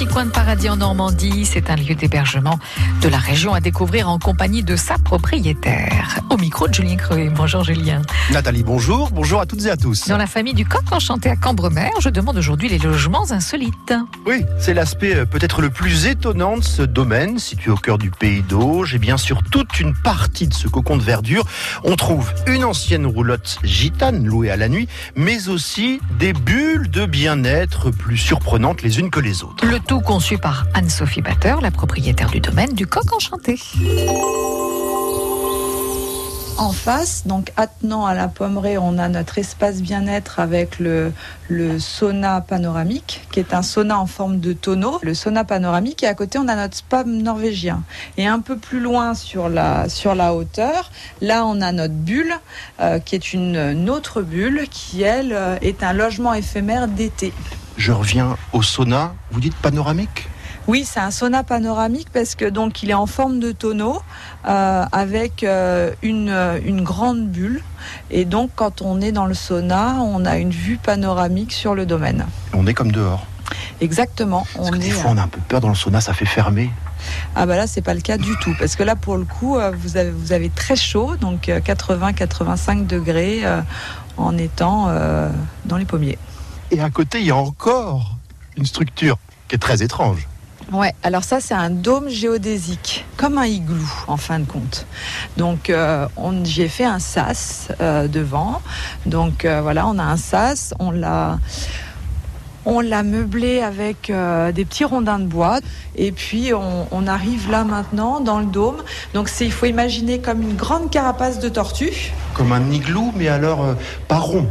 petit coin de paradis en Normandie. C'est un lieu d'hébergement de la région à découvrir en compagnie de sa propriétaire. Au micro de Julien Creux. Bonjour Julien. Nathalie, bonjour. Bonjour à toutes et à tous. Dans la famille du coq enchanté à Cambremer, je demande aujourd'hui les logements insolites. Oui, c'est l'aspect euh, peut-être le plus étonnant de ce domaine, situé au cœur du pays d'Auge. Et bien sûr, toute une partie de ce cocon de verdure, on trouve une ancienne roulotte gitane louée à la nuit, mais aussi des bulles de bien-être plus surprenantes les unes que les autres. Le tout conçu par Anne-Sophie Batter, la propriétaire du domaine du coq enchanté. En face, donc attenant à la pommerie, on a notre espace bien-être avec le, sauna panoramique, qui est un sauna en forme de tonneau. Le sauna panoramique, et à côté, on a notre spa norvégien. Et un peu plus loin sur la, sur la hauteur, là, on a notre bulle, euh, qui est une, une autre bulle, qui, elle, euh, est un logement éphémère d'été. Je reviens au sauna. Vous dites panoramique? Oui, c'est un sauna panoramique parce que donc il est en forme de tonneau euh, avec euh, une, une grande bulle et donc quand on est dans le sauna, on a une vue panoramique sur le domaine. On est comme dehors. Exactement. Parce On que des est, fois, on a un peu peur dans le sauna, ça fait fermer. Ah bah là c'est pas le cas du tout parce que là pour le coup euh, vous avez, vous avez très chaud donc 80-85 degrés euh, en étant euh, dans les pommiers. Et à côté, il y a encore une structure qui est très étrange. Ouais, alors ça c'est un dôme géodésique, comme un igloo en fin de compte. Donc euh, on- j'ai fait un sas euh, devant. Donc euh, voilà, on a un sas, on l'a on l'a meublé avec euh, des petits rondins de bois et puis on, on arrive là maintenant dans le dôme. Donc c'est il faut imaginer comme une grande carapace de tortue. Comme un igloo, mais alors euh, pas rond.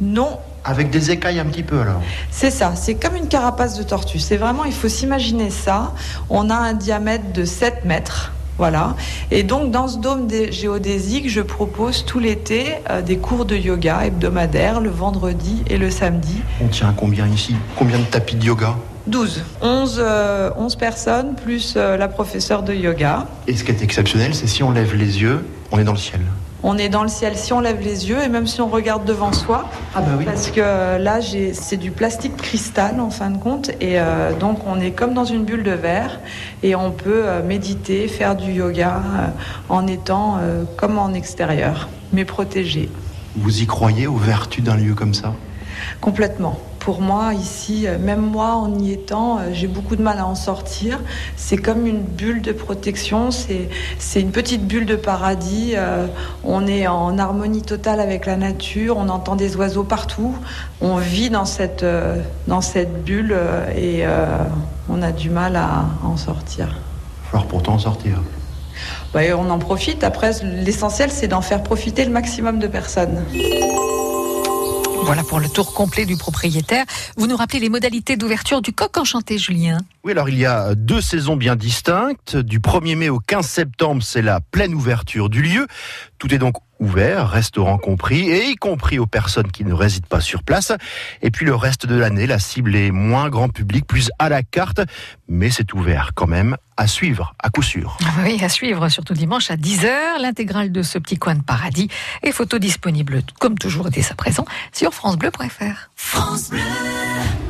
Non, Avec des écailles un petit peu alors. C'est ça, c'est comme une carapace de tortue. C'est vraiment, il faut s'imaginer ça. On a un diamètre de 7 mètres. Voilà. Et donc, dans ce dôme dé- géodésique, je propose tout l'été euh, des cours de yoga hebdomadaires le vendredi et le samedi. On tient combien ici? Combien de tapis de yoga? 12. 11, euh, 11 personnes plus euh, la professeure de yoga. Et ce qui est exceptionnel, c'est si on lève les yeux, on est dans le ciel. On est dans le ciel si on lève les yeux et même si on regarde devant soi. Ah bah oui. Parce que euh, là, c'est du plastique cristal en fin de compte. Et euh, donc, on est comme dans une bulle de verre. Et on peut euh, méditer, faire du yoga euh, en étant comme en extérieur, mais protégé Vous y croyez aux vertus d'un lieu comme ça? Complètement. Pour moi, ici, euh, même moi, en y étant, euh, j'ai beaucoup de mal à en sortir. C'est comme une bulle de protection, c'est une petite bulle de paradis. Euh, on est en harmonie totale avec la nature, on entend des oiseaux partout. On vit dans cette, euh, dans cette bulle et euh, on a du mal à en sortir. Il va falloir pourtant en sortir. Bah, on en profite. Après, l'essentiel, c'est d'en faire profiter le maximum de personnes. Voilà pour le tour complet du propriétaire. Vous nous rappelez les modalités d'ouverture du coq enchanté, Julien Oui, alors il y a deux saisons bien distinctes. Du 1er mai au 15 septembre, c'est la pleine ouverture du lieu. Tout est donc ouvert, restaurant compris, et y compris aux personnes qui ne résident pas sur place. Et puis le reste de l'année, la cible est moins grand public, plus à la carte, mais c'est ouvert quand même à suivre, à coup sûr. Oui, à suivre, surtout dimanche à 10h, l'intégrale de ce petit coin de paradis et photos disponibles, comme toujours dès à présent, sur francebleu.fr.